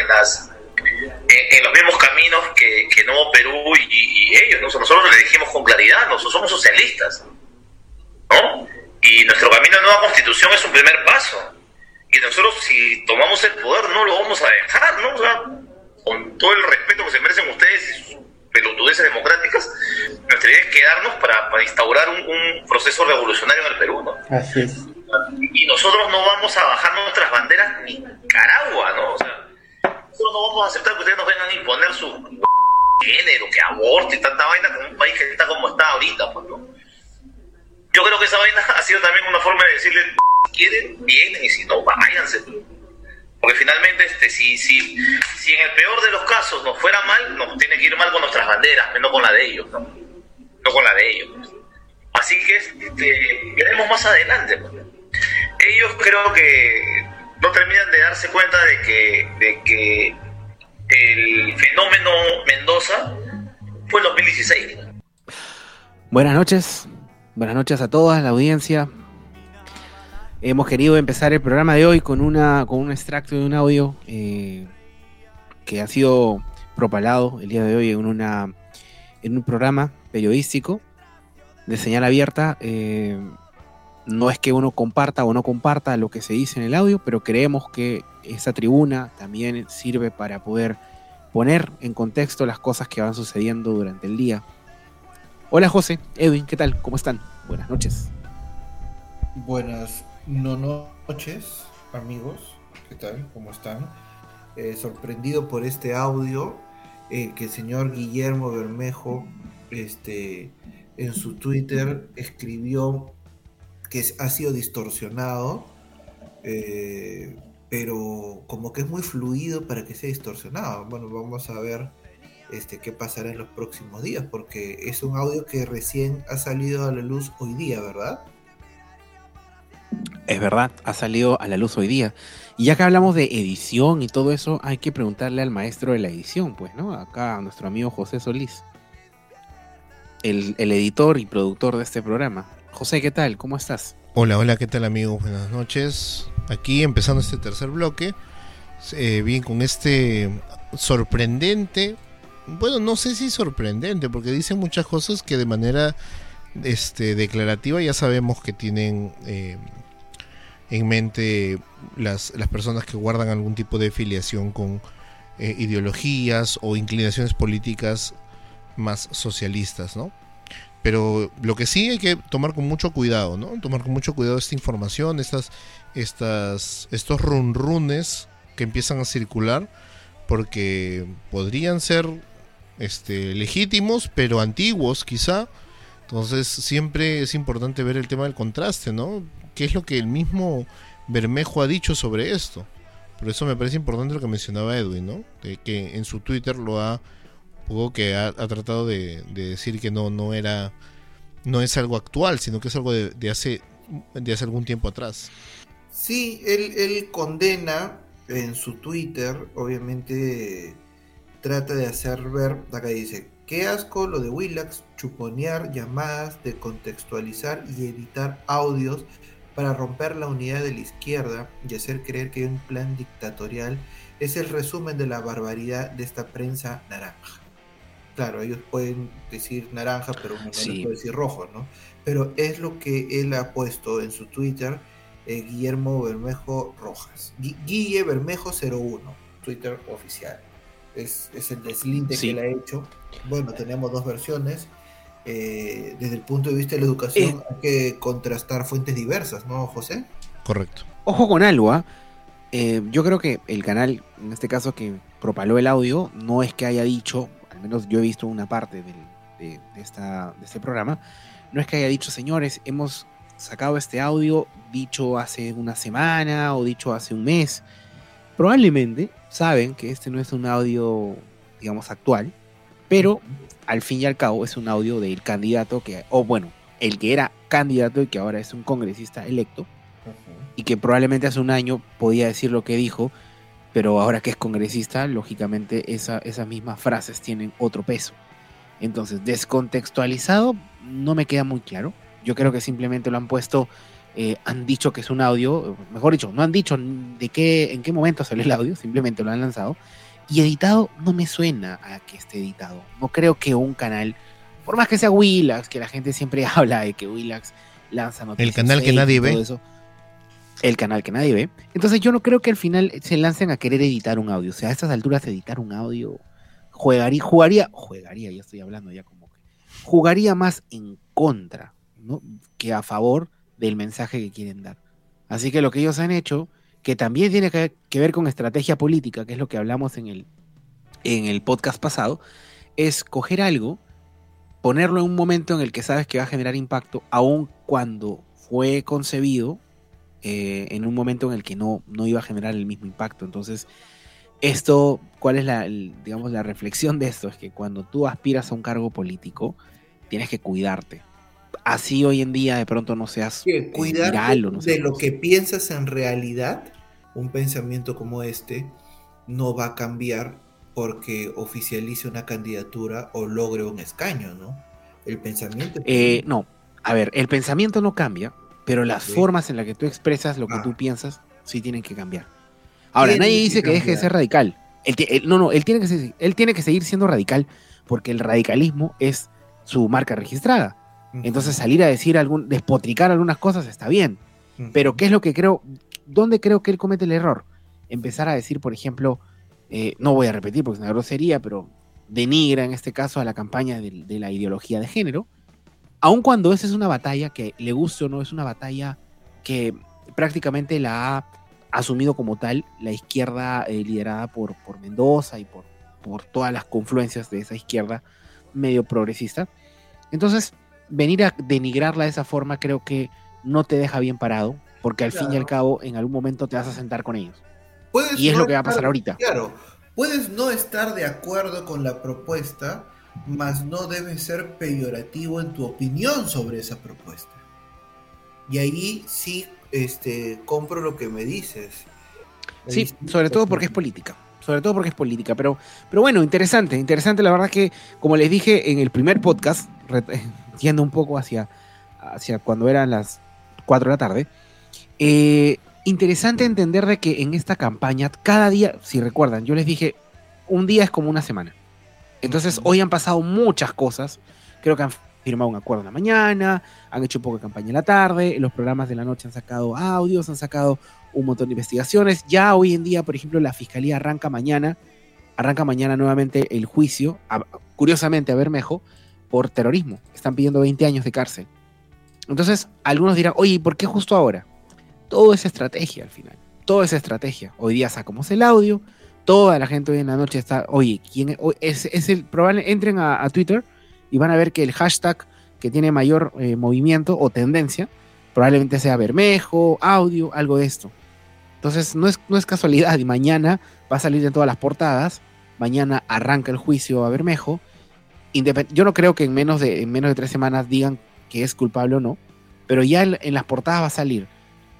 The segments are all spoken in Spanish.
en las en, los mismos caminos que, que Nuevo Perú y, ellos. Nosotros le dijimos con claridad, nosotros somos socialistas. ¿no? Y nuestro camino a nueva constitución es un primer paso. Y nosotros, si tomamos el poder, no lo vamos a dejar, ¿no? O sea, con todo el respeto que se merecen ustedes y sus pelotudeces democráticas, nuestra idea es quedarnos para, para instaurar un, un, proceso revolucionario en el Perú, ¿no? Así es. Y nosotros no vamos a bajar nuestras banderas ni Nicaragua, ¿no? O sea, nosotros no vamos a aceptar que ustedes nos vengan a imponer su género, que aborte tanta vaina con un país que está como está ahorita, pues, ¿no? Yo creo que esa vaina ha sido también una forma de decirle, si quieren, vienen, y si no, váyanse. Porque finalmente, este, si, si, si en el peor de los casos nos fuera mal, nos tiene que ir mal con nuestras banderas, no con la de ellos, ¿no? No con la de ellos. Así que este, veremos más adelante. Pues. Ellos creo que no terminan de darse cuenta de que, de que el fenómeno Mendoza fue el 2016. Buenas noches, buenas noches a todas, la audiencia. Hemos querido empezar el programa de hoy con, una, con un extracto de un audio eh, que ha sido propalado el día de hoy en, una, en un programa periodístico de señal abierta. Eh, no es que uno comparta o no comparta lo que se dice en el audio, pero creemos que esa tribuna también sirve para poder poner en contexto las cosas que van sucediendo durante el día. Hola José, Edwin, ¿qué tal? ¿Cómo están? Buenas noches. Buenas noches, amigos. ¿Qué tal? ¿Cómo están? Eh, sorprendido por este audio eh, que el señor Guillermo Bermejo este, en su Twitter escribió que ha sido distorsionado, eh, pero como que es muy fluido para que sea distorsionado. Bueno, vamos a ver este, qué pasará en los próximos días, porque es un audio que recién ha salido a la luz hoy día, ¿verdad? Es verdad, ha salido a la luz hoy día. Y ya que hablamos de edición y todo eso, hay que preguntarle al maestro de la edición, pues, ¿no? Acá a nuestro amigo José Solís, el, el editor y productor de este programa. José, ¿qué tal? ¿Cómo estás? Hola, hola, ¿qué tal amigos? Buenas noches. Aquí empezando este tercer bloque. Eh, bien, con este sorprendente, bueno, no sé si sorprendente, porque dice muchas cosas que de manera este, declarativa ya sabemos que tienen eh, en mente las, las, personas que guardan algún tipo de filiación con eh, ideologías o inclinaciones políticas más socialistas, ¿no? Pero lo que sí hay que tomar con mucho cuidado, ¿no? Tomar con mucho cuidado esta información, estas, estas, estos runrunes que empiezan a circular, porque podrían ser este, legítimos, pero antiguos quizá. Entonces siempre es importante ver el tema del contraste, ¿no? ¿Qué es lo que el mismo Bermejo ha dicho sobre esto? Por eso me parece importante lo que mencionaba Edwin, ¿no? De que en su Twitter lo ha que ha, tratado de, decir que no, no era, no es algo actual, sino que es algo de, hace, de hace algún tiempo atrás. Sí, él, él condena en su Twitter, obviamente trata de hacer ver, acá dice, qué asco lo de Willax, chuponear llamadas, de contextualizar y editar audios para romper la unidad de la izquierda y hacer creer que hay un plan dictatorial es el resumen de la barbaridad de esta prensa naranja claro, ellos pueden decir naranja, pero uno puede decir rojo, ¿no? Pero es lo que él ha puesto en su Twitter, eh, Guillermo Bermejo Rojas. Guille Bermejo 01, Twitter oficial. Es, el deslinde que él ha hecho. Bueno, tenemos dos versiones. Eh, desde el punto de vista de la educación eh. hay que contrastar fuentes diversas, ¿no, José? Correcto. Ojo con algo, ¿ah? yo creo que el canal, en este caso que propaló el audio, no es que haya dicho al menos yo he visto una parte de, esta, de este programa, no es que haya dicho, señores, hemos sacado este audio dicho hace una semana o dicho hace un mes. Probablemente saben que este no es un audio, digamos, actual, pero al fin y al cabo es un audio del candidato que, o bueno, el que era candidato y que ahora es un congresista electo, y que probablemente hace un año podía decir lo que dijo, pero ahora que es congresista, lógicamente esas mismas frases tienen otro peso. Entonces, descontextualizado no me queda muy claro. Yo creo que simplemente lo han puesto eh, han dicho que es un audio, mejor dicho, no han dicho de qué, en qué momento salió el audio, simplemente lo han lanzado. Y editado no me suena a que esté editado. No creo que un canal, por más que sea Willax, que la gente siempre habla de que Willax lanza noticias. El canal que nadie ve. Eso, el canal que nadie ve. Entonces yo no creo que al final se lancen a querer editar un audio. O sea, a estas alturas editar un audio jugaría, jugaría, jugaría, ya estoy hablando ya como que, jugaría más en contra, ¿no? Que a favor del mensaje que quieren dar. Así que lo que ellos han hecho, que también tiene que, que ver con estrategia política, que es lo que hablamos en el, en el podcast pasado, es coger algo, ponerlo en un momento en el que sabes que va a generar impacto, aun cuando fue concebido eh, en un momento en el que no, no iba a generar el mismo impacto. Entonces, esto, ¿cuál es la, digamos, la reflexión de esto? Es que cuando tú aspiras a un cargo político, tienes que cuidarte. Así hoy en día de pronto no seas eh, viral o no de lo que piensas en realidad, un pensamiento como este no va a cambiar porque oficialice una candidatura o logre un escaño, ¿no? El pensamiento. Eh, no, a ver, el pensamiento no cambia, pero las formas en las que tú expresas lo que tú piensas sí tienen que cambiar. Ahora, nadie dice que, deje de ser radical. no, no, él tiene, que él tiene que seguir siendo radical porque el radicalismo es su marca registrada. Entonces salir a decir algún, despotricar algunas cosas está bien. Pero ¿qué es lo que creo? ¿Dónde creo que él comete el error? Empezar a decir, por ejemplo, eh, no voy a repetir porque es una grosería, pero denigra en este caso a la campaña de, de la ideología de género, aun cuando esa es una batalla que le guste o no, es una batalla que prácticamente la ha asumido como tal la izquierda eh, liderada por, por Mendoza y por, por todas las confluencias de esa izquierda medio progresista. Entonces, venir a denigrarla de esa forma creo que no te deja bien parado, porque al fin y al cabo en algún momento te vas a sentar con ellos. y es lo que va a pasar ahorita. Claro, puedes no estar de acuerdo con la propuesta, mas no debes ser peyorativo en tu opinión sobre esa propuesta. Y ahí sí este, compro lo que me dices. Sí, sobre todo porque es política. Sobre todo porque es política. Pero, pero bueno, interesante, interesante. La verdad que, como les dije en el primer podcast, yendo un poco hacia, hacia cuando eran las 4 de la tarde, eh, interesante entender de que en esta campaña, cada día, si recuerdan, yo les dije, un día es como una semana. Entonces, hoy han pasado muchas cosas. Creo que han firmado un acuerdo en la mañana, han hecho un poco de campaña en la tarde, los programas de la noche han sacado audios, han sacado un montón de investigaciones. Ya hoy en día, por ejemplo, la fiscalía arranca mañana, arranca mañana nuevamente el juicio, curiosamente a Bermejo, por terrorismo. Están pidiendo 20 años de cárcel. Entonces, algunos dirán, oye, ¿por qué justo ahora? Todo es estrategia al final. Todo es estrategia. Hoy día sacamos el audio, toda la gente hoy en la noche está, oye, ¿quién es? es, el probable, entren a Twitter y van a ver que el hashtag que tiene mayor eh, movimiento o tendencia probablemente sea Bermejo, audio, algo de esto. Entonces no es, no es casualidad y mañana va a salir en todas las portadas, mañana arranca el juicio a Bermejo. Yo no creo que en menos, de, en menos de tres semanas digan que es culpable o no, pero ya en, las portadas va a salir.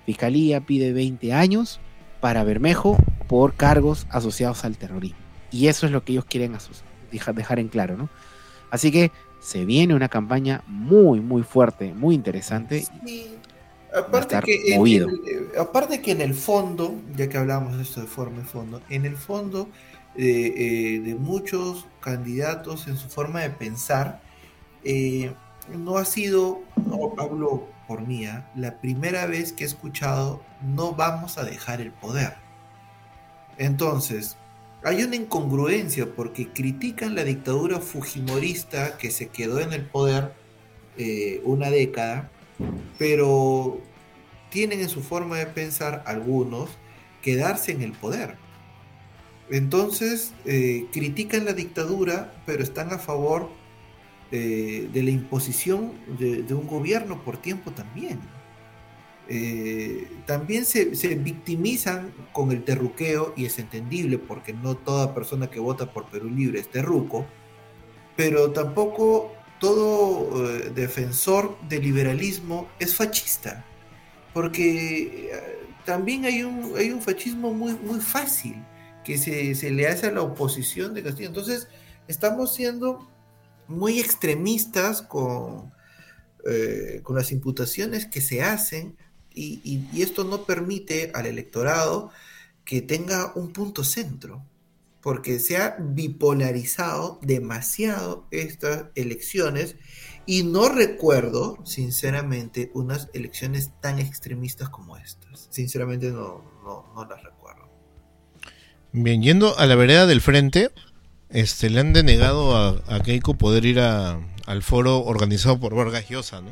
Fiscalía pide 20 años para Bermejo por cargos asociados al terrorismo. Y eso es lo que ellos quieren dejar en claro, ¿no? Así que se viene una campaña muy, muy fuerte, muy interesante. Aparte, que en el, eh, aparte que en el fondo, ya que hablamos de esto de forma y fondo, en el fondo eh, eh, de muchos candidatos en su forma de pensar, no ha sido, no hablo por mía, la primera vez que he escuchado no vamos a dejar el poder. Entonces, hay una incongruencia porque critican la dictadura fujimorista que se quedó en el poder eh, una década, pero tienen en su forma de pensar algunos quedarse en el poder. Entonces eh, critican la dictadura, pero están a favor eh, de la imposición de un gobierno por tiempo también. Eh, también se, victimizan con el terruqueo y es entendible porque no toda persona que vota por Perú Libre es terruco, pero tampoco todo eh, defensor del liberalismo es fascista, porque eh, también hay un, hay un fascismo muy, muy fácil que se, se le hace a la oposición de Castillo. Entonces, estamos siendo muy extremistas con, con las imputaciones que se hacen Y, y- y esto no permite al electorado que tenga un punto centro, porque se ha bipolarizado demasiado estas elecciones y no recuerdo, sinceramente, unas elecciones tan extremistas como estas. Sinceramente no, no, no las recuerdo. Bien, yendo a la vereda del frente, este, le han denegado a, a Keiko poder ir a- al foro organizado por Vargas Llosa, ¿no?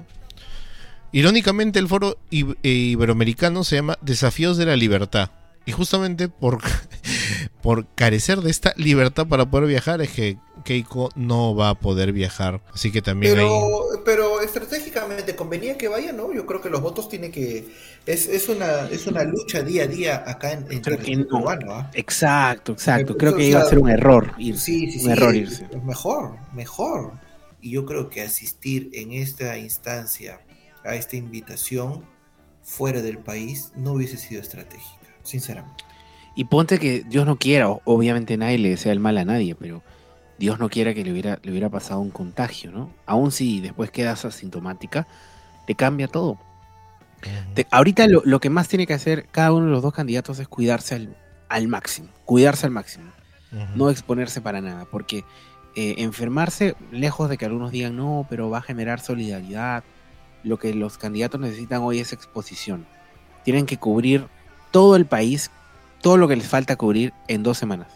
Irónicamente, el foro eh, iberoamericano se llama Desafíos de la Libertad. Y justamente por, por carecer de esta libertad para poder viajar es que Keiko no va a poder viajar. Así que también Pero, hay... pero estratégicamente convenía que vaya, ¿no? Yo creo que los votos tienen que... Es, es, una, es una lucha día a día acá en, en Creo que territorio no. peruano, ¿ah? Exacto, exacto. Eh, Creo que iba a ser un error irse. Sí, sí, un sí. error es- irse. mejor, mejor. Y yo creo que asistir en esta instancia a esta invitación fuera del país no hubiese sido estratégica, sinceramente. Y ponte que Dios no quiera, obviamente nadie le desea el mal a nadie, pero Dios no quiera que le hubiera, le hubiera pasado un contagio, ¿no? Aún si después quedas asintomática, te cambia todo. Te- ahorita lo, lo que más tiene que hacer cada uno de los dos candidatos es cuidarse al, al máximo, cuidarse al máximo, no exponerse para nada, porque eh, enfermarse, lejos de que algunos digan no, pero va a generar solidaridad, lo que los candidatos necesitan hoy es exposición. Tienen que cubrir todo el país, todo lo que les falta cubrir en dos semanas.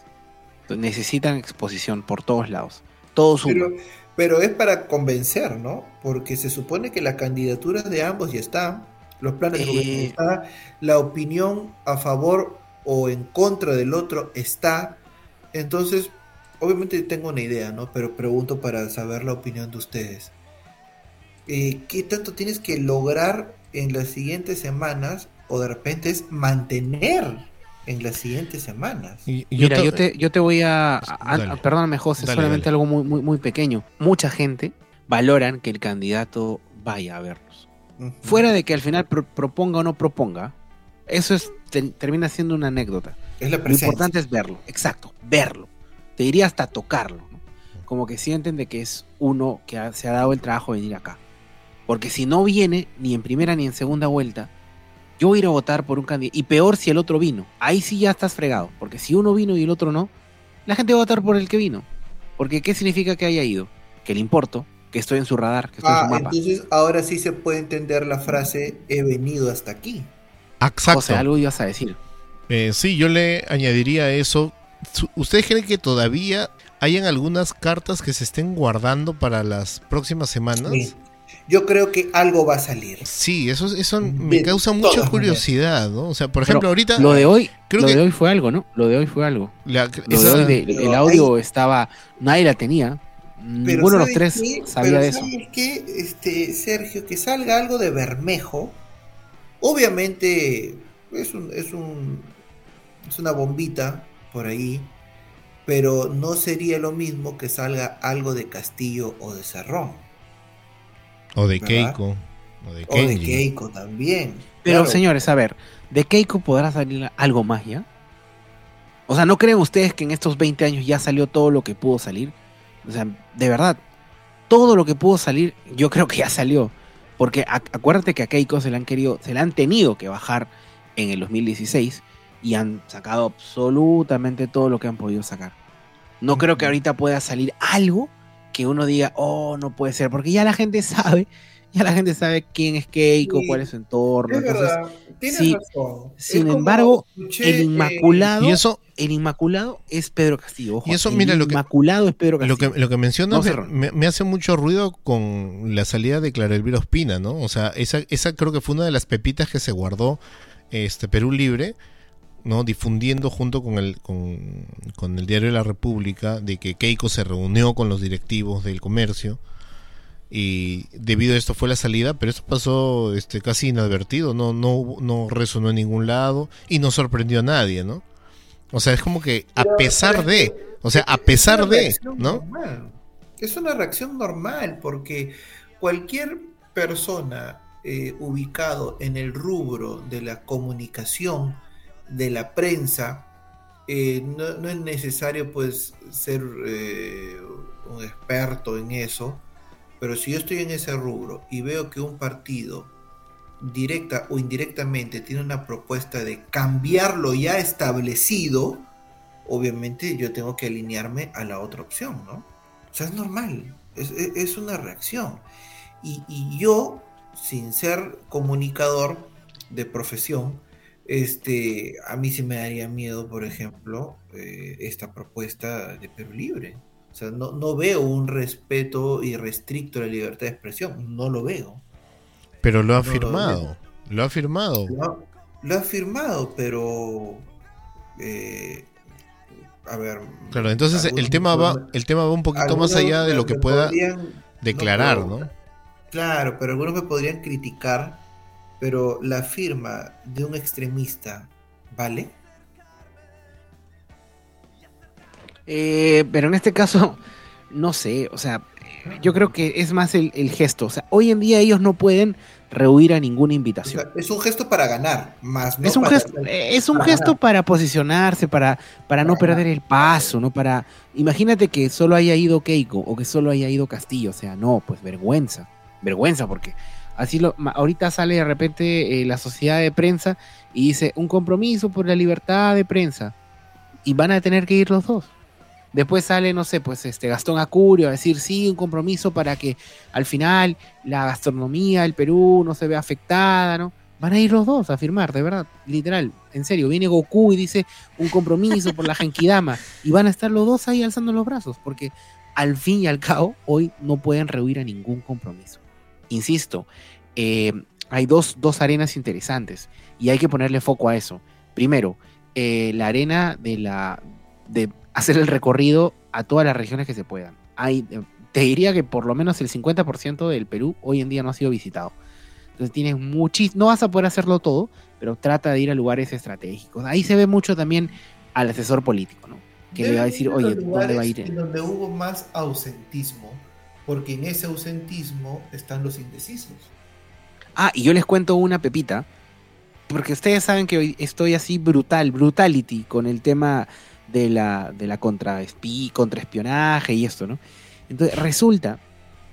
Necesitan exposición por todos lados. Todo suma. Pero, pero es para convencer, ¿no? Porque se supone que las candidaturas de ambos ya están, los planes de Eh. gobierno ya están, la opinión a favor o en contra del otro está. Entonces, obviamente tengo una idea, ¿no? Pero pregunto para saber la opinión de ustedes. Eh, ¿Qué tanto tienes que lograr en las siguientes semanas o de repente es mantener en las siguientes semanas? Y- y yo Mira, yo te, yo te voy a... a- Dale. a- perdóname, José, Dale, solamente dale. algo muy, muy, muy pequeño. Mucha gente valoran que el candidato vaya a verlos. Ujú. Fuera de que al final pro- proponga o no proponga, eso es te- termina siendo una anécdota. es la Lo importante es verlo, exacto, verlo. Te diría hasta tocarlo. ¿no? Como que sienten de que es uno que ha- se ha dado el trabajo de venir acá. Porque si no viene, ni en primera ni en segunda vuelta, yo voy a ir a votar por un candidato. Y peor si el otro vino. Ahí sí ya estás fregado. Porque si uno vino y el otro no, la gente va a votar por el que vino. Porque ¿qué significa que haya ido? Que le importo, que estoy en su radar, que estoy en Ah, su mapa. entonces ahora sí se puede entender la frase he venido hasta aquí. Exacto. José, algo ibas a decir. Eh, sí, yo le añadiría eso. ¿Ustedes creen que todavía hayan algunas cartas que se estén guardando para las próximas semanas? Sí. Yo creo que algo va a salir. Sí, eso, eso me De causa mucha maneras. curiosidad, ¿no? O sea, por Pero ejemplo, ahorita Lo de hoy, creo lo que- de hoy fue algo, ¿no? Lo de hoy fue algo. la- Lo esa- de hoy de- Pero el audio estaba, nadie la tenía. Ninguno de los ¿sabes tres qué? sabía Pero de eso. ¿sabes qué? Este, Sergio, que salga algo de Bermejo, obviamente es un, es un es una bombita por ahí, pero no sería lo mismo que salga algo de Castillo o de Cerrón. O de ¿verdad? Keiko, o de O de. Keiko también. Pero Claro. señores, a ver, ¿de Keiko podrá salir algo más ya? O sea, ¿no creen ustedes que en estos 20 años ya salió todo lo que pudo salir? O sea, de verdad, todo lo que pudo salir, yo creo que ya salió. Porque ac- acuérdate que a Keiko se le han querido, se le han tenido que bajar en el 2016 y han sacado absolutamente todo lo que han podido sacar. No creo que ahorita pueda salir algo que uno diga, oh, no puede ser, porque ya la gente sabe, ya la gente sabe quién es Keiko, Sí. cuál es su entorno. Es Entonces, tienes sí. razón. Sin Es embargo, escuché, el eh, Inmaculado, Y eso, el Inmaculado es Pedro Castillo. ojo, Y eso, el mira, lo que- Inmaculado es Pedro lo Castillo. que, lo que mencionas No, me hace mucho ruido con la salida de Clara Elvira Ospina, ¿no? O sea, esa, esa creo que fue una de las pepitas que se guardó este Perú Libre, ¿no? Difundiendo junto con el, con, con el diario La República de que Keiko se reunió con los directivos del comercio y debido a esto fue la salida, pero esto pasó este, casi inadvertido, no, no, no resonó en ningún lado y no sorprendió a nadie, ¿no? O sea, es como que a Pero- pesar pero de, o sea, a es pesar de, ¿no? normal. Es una reacción normal porque cualquier persona eh, ubicado en el rubro de la comunicación, de la prensa, eh, no, no es necesario pues ser eh, un experto en eso, pero si yo estoy en ese rubro y veo que un partido directa o indirectamente tiene una propuesta de cambiar lo ya establecido, obviamente yo tengo que alinearme a la otra opción, ¿no? O sea, es normal, es, es- una reacción. Y, y yo, sin ser comunicador de profesión, este, a mí sí me daría miedo, por ejemplo, eh, esta propuesta de Perú Libre. O sea, no, no veo un respeto irrestricto a la libertad de expresión, no lo veo. Pero lo ha No, firmado. Lo ha firmado. Lo, lo ha firmado, pero... eh, a ver... Claro, entonces el tema va, el tema va un poquito más allá de lo que pueda podrían- declarar, ¿no? Claro, pero algunos me podrían criticar, pero la firma de un extremista, ¿vale? Eh, pero en este caso, no sé, o sea, yo creo que es más el, el gesto. O sea, hoy en día ellos no pueden rehuir a ninguna O invitación. sea, es un gesto para ganar, más no es un para- gesto, es un para gesto para posicionarse, para, para no perder el paso, ¿no? Para. Imagínate que solo haya ido Keiko o que solo haya ido Castillo. O sea, no, pues vergüenza. Vergüenza, porque así lo. Ahorita sale de repente eh, la sociedad de prensa y dice un compromiso por la libertad de prensa. Y van a tener que ir los dos. Después sale, no sé, pues este Gastón Acurio a decir sí, un compromiso para que al final la gastronomía del Perú no se vea afectada, ¿no? Van a ir los dos a firmar, de verdad, literal, en serio. Viene Goku y dice un compromiso por la Genkidama y van a estar los dos ahí alzando los brazos, porque al fin y al cabo hoy no pueden rehuir a ningún compromiso. Insisto, eh, hay dos, dos arenas interesantes y hay que ponerle foco a eso. Primero, eh, la arena de la de hacer el recorrido a todas las regiones que se puedan. Hay, eh, te diría que por lo menos el 50% del Perú hoy en día no ha sido visitado. Entonces tienes muchísimo, no vas a poder hacerlo todo, pero trata de ir a lugares estratégicos. Ahí se ve mucho también al asesor político, ¿no? Que le va a decir, oye, ¿dónde va a ir? en donde hubo más ausentismo, porque en ese ausentismo están los indecisos. Ah, y yo les cuento una pepita, porque ustedes saben que hoy estoy así brutal, brutality con el tema de la, de la contraespi- contraespionaje y esto, ¿no? Entonces resulta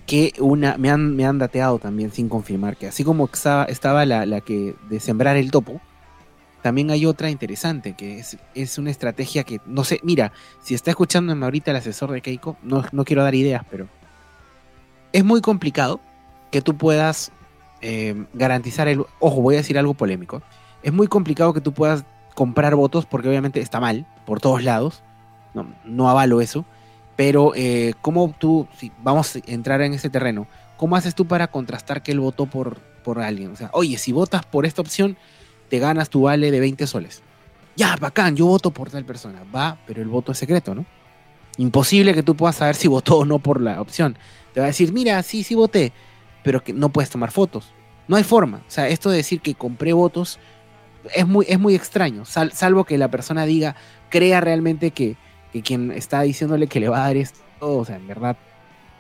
que una, me han, me han dateado también sin confirmar, que así como estaba, estaba la, la que de sembrar el topo, también hay otra interesante, que es, es una estrategia que, no sé, mira, si está escuchándome ahorita el asesor de Keiko, no, no quiero dar ideas, pero es muy complicado que tú puedas eh, garantizar el... Ojo, voy a decir algo polémico. Es muy complicado que tú puedas comprar votos porque obviamente está mal por todos lados. No, avalo eso. Pero eh, ¿cómo tú, si vamos a entrar en ese terreno, cómo haces tú para contrastar que él votó por, por alguien? O sea, oye, si votas por esta opción, te ganas tu vale de 20 soles. Ya, bacán, yo voto por tal persona. Va, pero el voto es secreto, ¿no? Imposible que tú puedas saber si votó o no por la opción. Te va a decir, mira, sí, sí voté, pero que no puedes tomar fotos. No hay forma. O sea, esto de decir que compré votos es muy, es muy extraño, sal- salvo que la persona diga, crea realmente que, que quien está diciéndole que le va a dar esto, o sea, en verdad,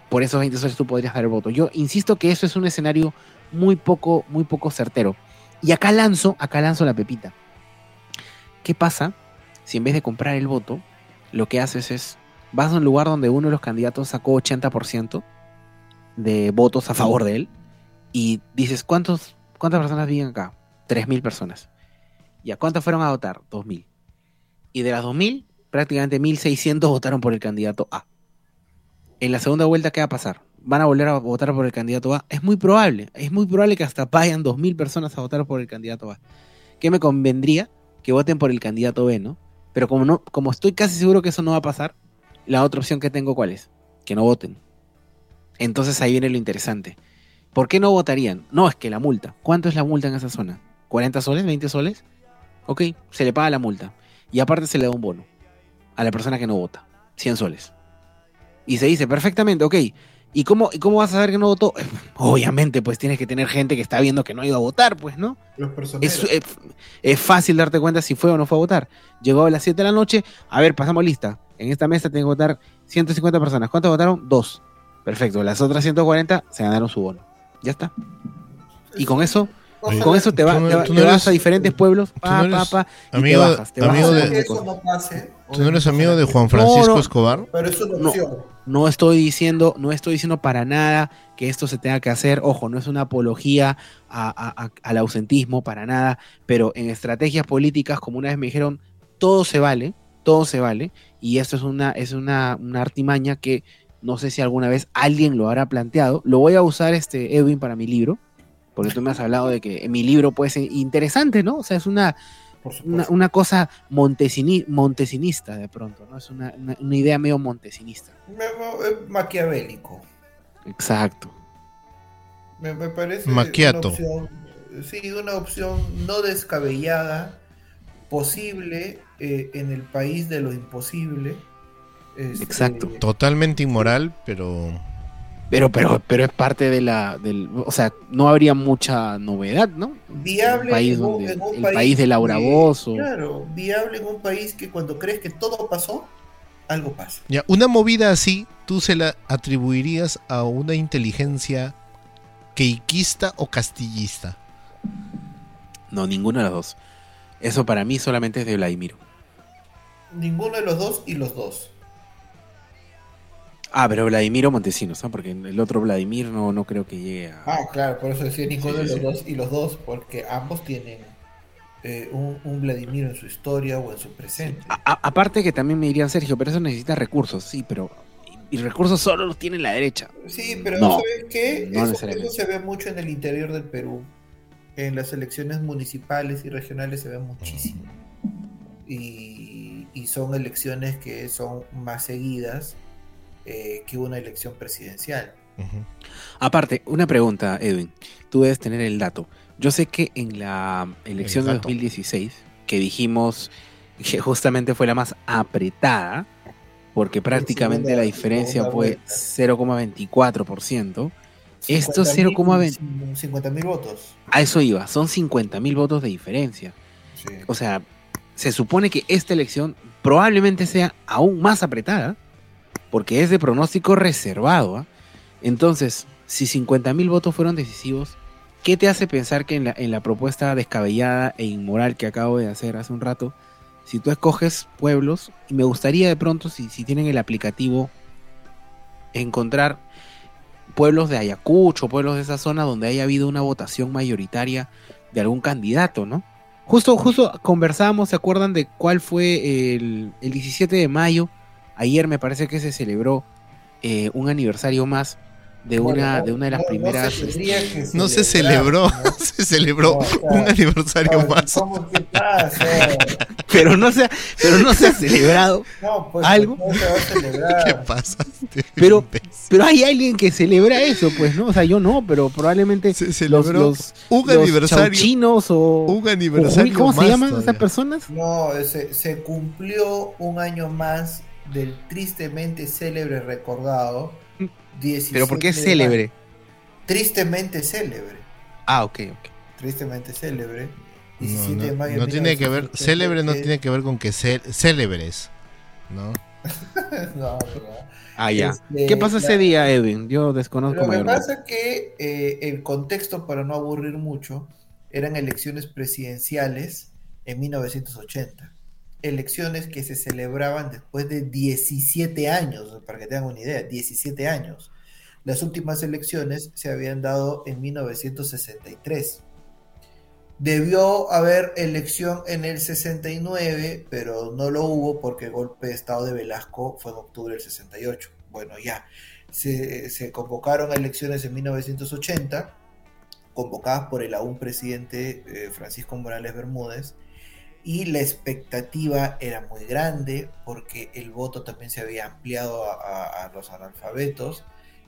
por esos 20 soles tú podrías dar el voto. Yo insisto que eso es un escenario muy poco, muy poco certero. Y acá lanzo, acá lanzo la pepita. ¿Qué pasa si en vez de comprar el voto, lo que haces es, vas a un lugar donde uno de los candidatos sacó 80% de votos a favor de él y dices, ¿cuántos, ¿cuántas personas viven acá? 3.000 personas. ¿Y a cuántas fueron a votar? 2.000. Y de las 2.000, prácticamente 1.600 votaron por el candidato A. En la segunda vuelta, ¿qué va a pasar? ¿Van a volver a votar por el candidato A? Es muy probable. Es muy probable que hasta vayan 2.000 personas a votar por el candidato A. ¿Qué me convendría? Que voten por el candidato B, ¿no? Pero como, no, como estoy casi seguro que eso no va a pasar, la otra opción que tengo, ¿cuál es? Que no voten. Entonces ahí viene lo interesante. ¿Por qué no votarían? No, es que la multa. ¿Cuánto es la multa en esa zona? ¿40 soles? ¿20 soles? Ok, se le paga la multa. Y aparte se le da un bono a la persona que no vota. 100 soles. Y se dice, perfectamente, ok. ¿Y cómo, ¿Y cómo vas a saber que no votó? Obviamente, pues tienes que tener gente que está viendo que no iba a votar, pues, ¿no? Los. Es, es, es fácil darte cuenta si fue o no fue a votar. Llegó a las 7 de la noche, a ver, pasamos lista. En esta mesa tienen que votar 150 personas. ¿Cuántas votaron? Dos. Perfecto, las otras 140 se ganaron su bono. Ya está. Y con eso, Oye, con eso te, va- no- te va- vas a diferentes pueblos, pa, no eres pa, pa, y amigo te bajas. Te amigo bajas de- pase. ¿Tú no eres amigo de Juan Francisco no. Escobar? Pero es una No. opción. No estoy diciendo, no estoy diciendo para nada que esto se tenga que hacer. Ojo, no es una apología a- a- a- al ausentismo, para nada. Pero en estrategias políticas, como una vez me dijeron, todo se vale, todo se vale. Y esto es una, es una, una artimaña que no sé si alguna vez alguien lo habrá planteado. Lo voy a usar, este, Edwin, para mi libro. Porque tú me has hablado de que mi libro puede ser interesante, ¿no? O sea, es una, una, cosa montesini- montesinista de pronto, ¿no? Es una, una- una idea medio montesinista. Me- me- es maquiavélico. Exacto. Me, me parece Macchiato. una opción, sí, una opción no descabellada, posible eh, en el país de lo imposible. Este, Exacto. Totalmente inmoral, pero Pero, pero, pero es parte de la, del, o sea, no habría mucha novedad, ¿no? Viable país en un- donde- en un el país de Laura que- Bozzo. Claro, viable en un país que cuando crees que todo pasó, algo pasa. ya, una movida así, tú se la atribuirías a una inteligencia queiquista o castillista. No, ninguno de los dos. Eso para mí solamente es de Vladimiro. Ninguno de los dos y los dos. Ah, pero Vladimiro Montesinos, ¿no? Porque el otro Vladimir no, no creo que llegue a... Ah, claro, por eso decía ninguno Sí, de los sí. dos y los dos, porque ambos tienen eh, un, un Vladimiro en su historia o en su presente. A- a- aparte que también me dirían, Sergio, pero eso necesita recursos, sí, pero... Y recursos solo los tiene la derecha. Sí, pero No, ¿sabes qué? no eso, eso se ve mucho en el interior del Perú. En las elecciones municipales y regionales se ve muchísimo. Y, y son elecciones que son más seguidas eh, que una elección presidencial. Aparte, una pregunta, Edwin. Tú debes tener el dato. Yo sé que en la elección de dato. 2016, que dijimos que justamente fue la más apretada, porque prácticamente segunda- la diferencia fue vuelta. 0,24%. Esto es 50.000 0,20. 50 mil votos. A eso iba, son 50 mil votos de diferencia. Sí. O sea, se supone que esta elección probablemente sea aún más apretada, porque es de pronóstico reservado. ¿ah? Entonces, si 50 mil votos fueron decisivos, ¿qué te hace pensar que en la, en la propuesta descabellada e inmoral que acabo de hacer hace un rato, si tú escoges pueblos, y me gustaría de pronto, si, si tienen el aplicativo, encontrar pueblos de Ayacucho, pueblos de esa zona donde haya habido una votación mayoritaria de algún candidato, ¿no? Justo, justo conversábamos, ¿se acuerdan de cuál fue el, el 17 de mayo? Ayer me parece que se celebró eh, un aniversario más de una, de una de las no- no primeras. se este, No se celebró, ¿no? se celebró No, o sea, un aniversario no, más. ¿Cómo que pasa? pero no se ha, pero no se ha celebrado. No, pues ¿Algo? no se va a celebrar. ¿Qué pasa? Pero- Pero hay alguien que celebra eso, pues, ¿no? O sea, yo no, pero probablemente Se los, celebró los, un los aniversario. chauchinos o, Un o aniversario ¿cómo se llaman todavía. esas personas? No, se, se cumplió un año más del tristemente célebre recordado 17 Pero ¿por qué es célebre? Tristemente célebre. Ah, ok, ok. Tristemente célebre. No, 17 no, de mayo. no tiene que ver, 1970, célebre no tiene que ver con que ce- célebres, ¿no? no, Ah, ya. Este, ¿Qué pasó la- ese día, Edwin? Yo desconozco Lo que pasa es que eh, el contexto, para no aburrir mucho, eran elecciones presidenciales en 1980. Elecciones que se celebraban después de 17 años, para que tengan una idea, 17 años. Las últimas elecciones se habían dado en 1963. Debió haber elección en el 69, pero no lo hubo porque el golpe de Estado de Velasco fue en octubre del 68. Bueno, ya. Se, convocaron elecciones en 1980, convocadas por el aún presidente eh, Francisco Morales Bermúdez, y la expectativa era muy grande porque el voto también se había ampliado a, los analfabetos.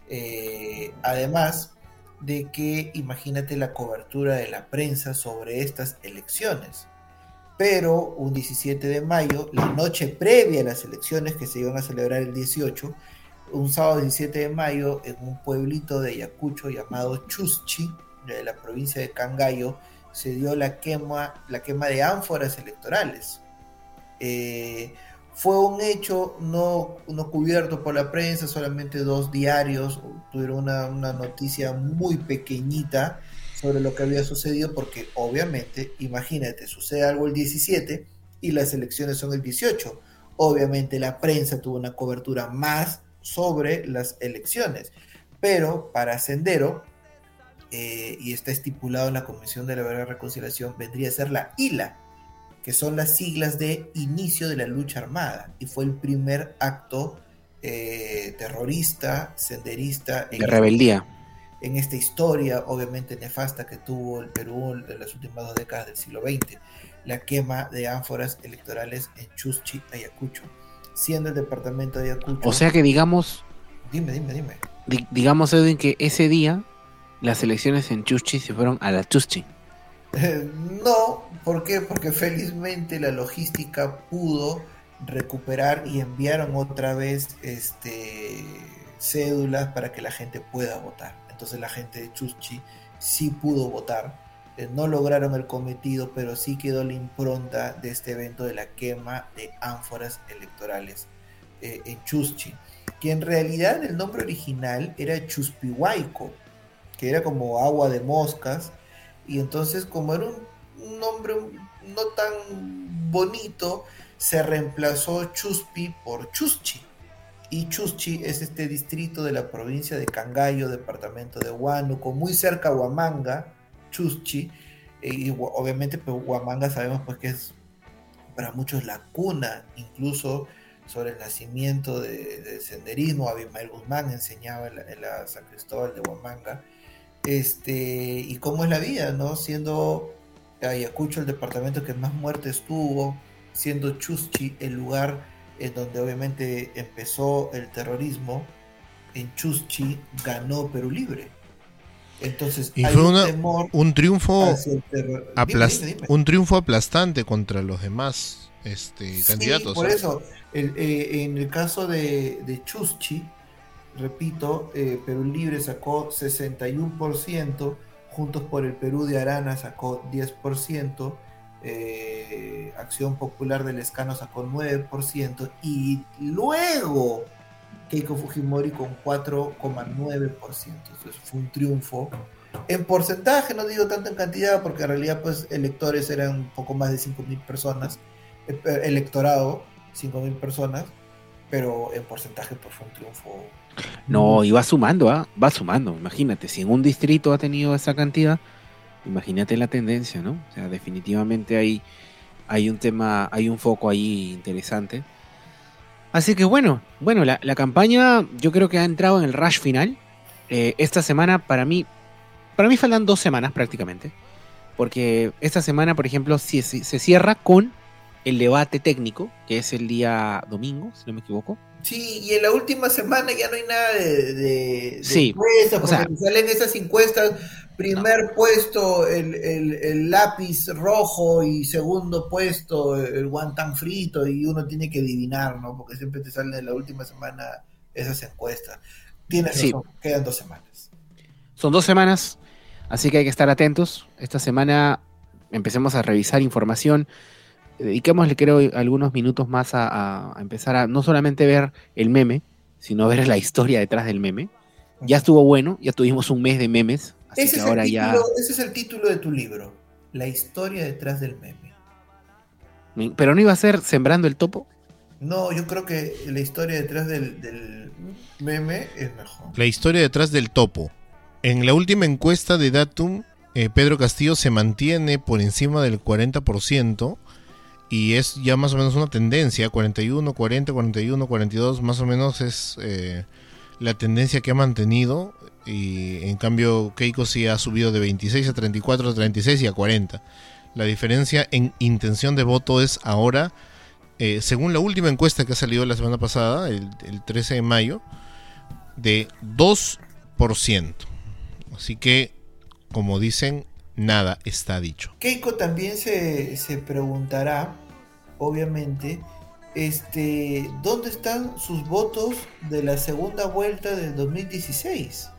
Eh, además de que imagínate la cobertura de la prensa sobre estas elecciones. Pero un 17 de mayo, la noche previa a las elecciones que se iban a celebrar el 18, un sábado 17 de mayo, en un pueblito de Ayacucho llamado Chuschi, de la provincia de Cangallo, se dio la quema, la quema de ánforas electorales. Eh, fue un hecho no, no cubierto por la prensa, solamente dos diarios tuvieron una, una noticia muy pequeñita sobre lo que había sucedido, porque obviamente, imagínate, sucede algo el 17 y las elecciones son el 18. Obviamente la prensa tuvo una cobertura más sobre las elecciones. Pero para Sendero, eh, y está estipulado en la Comisión de la Verdad y Reconciliación, vendría a ser la ILA, que son las siglas de inicio de la lucha armada, y fue el primer acto eh, terrorista, senderista. De rebeldía. En esta historia, obviamente nefasta, que tuvo el Perú en las últimas dos décadas del siglo XX, la quema de ánforas electorales en Chuschi, Ayacucho, siendo el departamento de Ayacucho. O sea que digamos. Dime, dime, dime. digamos, Edwin, que ese día las elecciones en Chuschi se fueron a la Chuschi. no, ¿por qué? Porque felizmente la logística pudo recuperar y enviaron otra vez este, cédulas para que la gente pueda votar. Entonces la gente de Chuschi sí pudo votar. Eh, no lograron el cometido, pero sí quedó la impronta de este evento de la quema de ánforas electorales eh, en Chuschi. Que en realidad el nombre original era Chuspihuayco, que era como agua de moscas. Y entonces como era un nombre no tan bonito, se reemplazó Chuspi por Chuschi. Y Chuschi es este distrito de la provincia de Cangallo, departamento de Huánuco, muy cerca a Huamanga, Chuschi. Y obviamente pues, Huamanga sabemos pues que es para muchos la cuna, incluso sobre el nacimiento del senderismo. Abimael Guzmán enseñaba en la, San Cristóbal de Huamanga. Este, y cómo es la vida, ¿no? Siendo Ayacucho el departamento que más muertes tuvo, siendo Chuschi el lugar en donde obviamente empezó el terrorismo, en Chuschi ganó Perú Libre. Entonces, y fue un, triunfo un triunfo aplastante contra los demás este, candidatos. Por eso, eh, en el caso de, de Chuschi, repito, eh, Perú Libre sacó 61%, Juntos por el Perú de Arana sacó 10%, eh, Acción Popular del Escano sacó 9% y luego Keiko Fujimori con 4,9%. Entonces fue un triunfo. En porcentaje, no digo tanto en cantidad, porque en realidad pues electores eran un poco más de 5.000 personas, eh, electorado 5.000 personas, pero en porcentaje pues fue un triunfo. No, y va sumando, ¿ah? va sumando, imagínate, si en un distrito ha tenido esa cantidad, imagínate la tendencia, ¿no? O sea, definitivamente hay, hay un tema, hay un foco ahí interesante. Así que bueno, bueno, la, campaña yo creo que ha entrado en el rush final. Eh, esta semana para mí, para mí faltan dos semanas prácticamente. Porque esta semana, por ejemplo, se, se cierra con el debate técnico, que es el día domingo, si no me equivoco. Sí, y en la última semana ya no hay nada de, sí, encuestas, porque salen esas encuestas, primer puesto el, lápiz rojo y segundo puesto el guantán frito y uno tiene que adivinar, ¿no? Porque siempre te salen en la última semana esas encuestas. Tienes sí. quedan dos semanas. Son dos semanas, así que hay que estar atentos. Esta semana empecemos a revisar información dediquémosle creo algunos minutos más a, empezar a no solamente ver el meme, sino ver la historia detrás del meme. Ya estuvo bueno, ya tuvimos un mes de memes, así ese que ahora ya... Ese es el título de tu libro, La historia detrás del meme. ¿Pero no iba a ser Sembrando el Topo? No, yo creo que la historia detrás del, meme es mejor. La historia detrás del topo. En la última encuesta de Datum, eh, Pedro Castillo se mantiene por encima del 40% y es ya más o menos una tendencia, 41, 40, 41, 42, más o menos es eh, la tendencia que ha mantenido y en cambio Keiko sí ha subido de 26 a 34, a 36 y a 40. La diferencia en intención de voto es ahora, eh, según la última encuesta que ha salido la semana pasada, el, 13 de mayo, de 2%. Así que, como dicen, nada está dicho. Keiko también se, se preguntará obviamente, este, ¿dónde están sus votos de la segunda vuelta del 2016?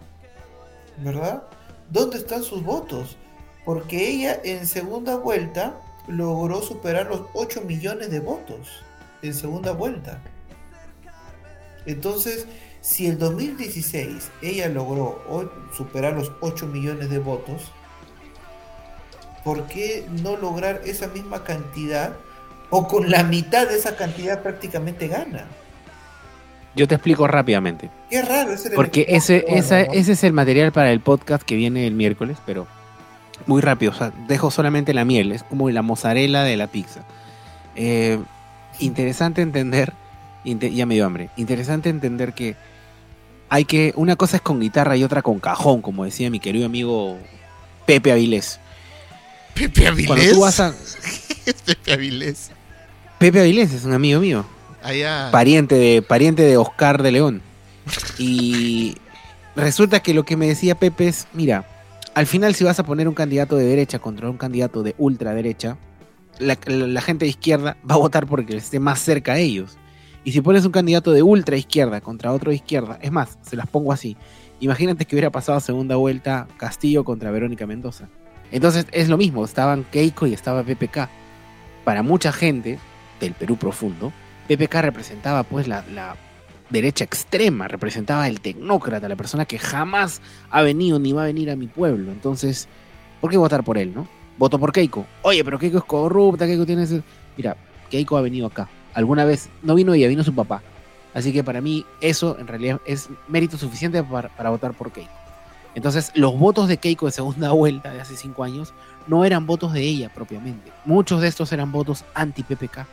¿Verdad? ¿Dónde están sus votos? Porque ella en segunda vuelta logró superar los 8 millones de votos en segunda vuelta. Entonces, si el 2016 ella logró superar los 8 millones de votos, ¿por qué no lograr esa misma cantidad o con la mitad de esa cantidad prácticamente gana. Yo te explico rápidamente. Qué raro ese Porque ese, ese es el material para el podcast que viene el miércoles, pero muy rápido. O sea, dejo solamente la miel, es como la mozzarella de la pizza. Eh, interesante entender, ya me dio hambre, interesante entender que hay que, una cosa es con guitarra y otra con cajón, como decía mi querido amigo Pepe Avilés. Pepe Avilés. Cuando tú vas a... Pepe Avilés. Pepe Avilés es un amigo mío. Allá. pariente de pariente de Oscar de León. Y resulta que lo que me decía Pepe es, mira, al final si vas a poner un candidato de derecha contra un candidato de ultraderecha, la, la- la gente de izquierda va a votar porque esté más cerca a ellos. Y si pones un candidato de ultra izquierda contra otro de izquierda, es más, se las pongo así. Imagínate que hubiera pasado a segunda vuelta Castillo contra Verónica Mendoza. Entonces es lo mismo, estaban Keiko y estaba PPK. Para mucha gente del Perú profundo, PPK representaba pues la, derecha extrema, representaba el tecnócrata, la persona que jamás ha venido ni va a venir a mi pueblo. Entonces, ¿por qué votar por él, no? Voto por Keiko. Oye, pero Keiko es corrupta, Keiko tiene ese... Mira, Keiko ha venido acá. Alguna vez, no vino ella, vino su papá. Así que para mí eso en realidad es mérito suficiente para votar por Keiko. Entonces, los votos de Keiko de segunda vuelta de hace cinco años no eran votos de ella propiamente. Muchos de estos eran votos anti-PPK.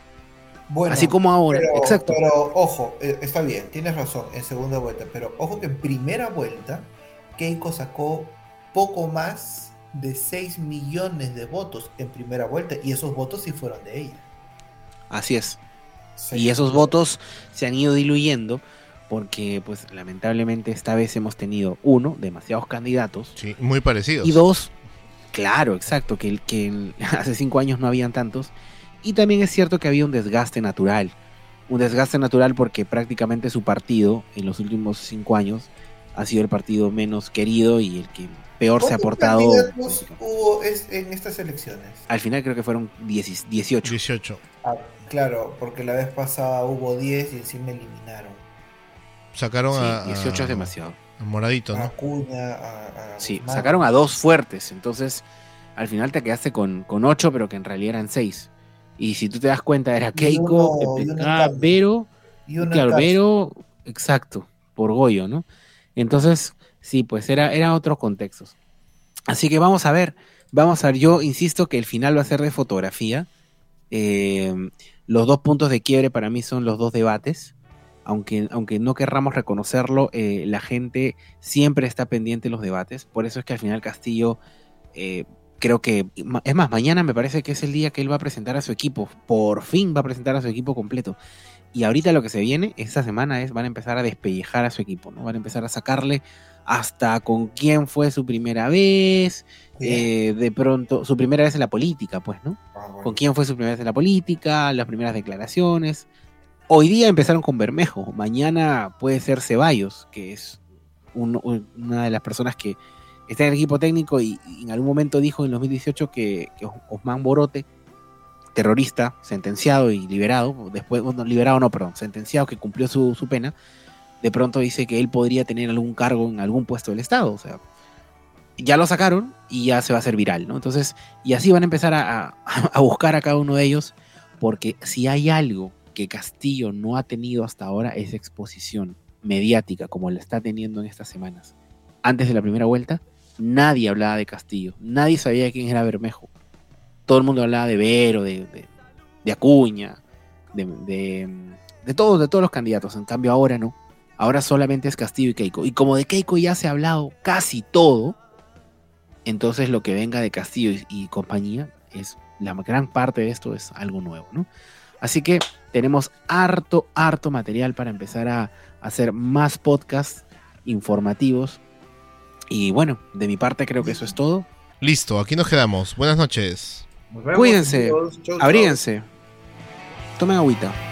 Bueno, Así como ahora, pero, exacto. Pero ojo, eh, está bien, tienes razón en segunda vuelta, pero ojo que en primera vuelta Keiko sacó poco más de 6 millones de votos en primera vuelta y esos votos sí fueron de ella. Así es. Y esos votos se han ido diluyendo porque, pues, lamentablemente esta vez hemos tenido, uno, demasiados candidatos, Sí, muy parecidos. y dos, claro, exacto, que, el- que hace cinco años no habían tantos, y también es cierto que había un desgaste natural, un desgaste natural porque prácticamente su partido en los últimos cinco años ha sido el partido menos querido y el que peor se ha ¿Cuántos portado. candidatos hubo es- en estas elecciones? Al final creo que fueron 10 18. 18. Ah, claro, porque la vez pasada hubo 10 y encima eliminaron. Sacaron Sí, a, 18 a- es demasiado. a Moradito, A ¿no? Acuña, a, a Sí, sacaron a dos fuertes, entonces al final te quedaste con, con ocho, pero que en realidad eran seis. Y si tú te das cuenta, era Keiko, Carlos. Vero, claro. Vero, exacto, por Goyo, ¿no? Entonces, sí, pues era, era otros contextos. Así que vamos a ver, vamos a ver, yo insisto que el final va a ser de fotografía. Eh, los dos puntos de quiebre para mí son los dos debates. Aunque, aunque no querramos reconocerlo, eh, la gente siempre está pendiente de los debates. Por eso es que al final Castillo, eh, creo que, es más, mañana me parece que es el día que él va a presentar a su equipo. Por fin va a presentar a su equipo completo. Y ahorita lo que se viene esta semana es van a empezar a despellejar a su equipo, ¿no? Van a empezar a sacarle hasta con quién fue su primera vez, eh, de pronto, su primera vez en la política, pues, ¿no? Ah, bueno. Con quién fue su primera vez en la política, las primeras declaraciones. Hoy día empezaron con Bermejo, mañana puede ser Ceballos, que es un- un- una de las personas que está en el equipo técnico y, en algún momento dijo en 2018 que, que Os- Osman Borote, terrorista, sentenciado y liberado, después, bueno, liberado no, perdón, sentenciado que cumplió su, pena, de pronto dice que él podría tener algún cargo en algún puesto del Estado, o sea, ya lo sacaron y ya se va a hacer viral, ¿no? Entonces, y así van a empezar a buscar a cada uno de ellos, porque si hay algo que Castillo no ha tenido hasta ahora es exposición mediática, como la está teniendo en estas semanas. Antes de la primera vuelta, nadie hablaba de Castillo, nadie sabía quién era Bermejo. Todo el mundo hablaba de Vero, de, de, Acuña, de, de, de todos, de todos los candidatos. En cambio, ahora no. Ahora solamente es Castillo y Keiko. Y como de Keiko ya se ha hablado casi todo, entonces lo que venga de Castillo y, y compañía es la gran parte de esto es algo nuevo, ¿no? Así que tenemos harto, harto material para empezar a hacer más podcasts informativos. Y bueno, de mi parte creo que eso es todo. Listo, aquí nos quedamos. Buenas noches. Nos vemos, Cuídense, amigos. Chau, chau. Abríguense. Tomen agüita.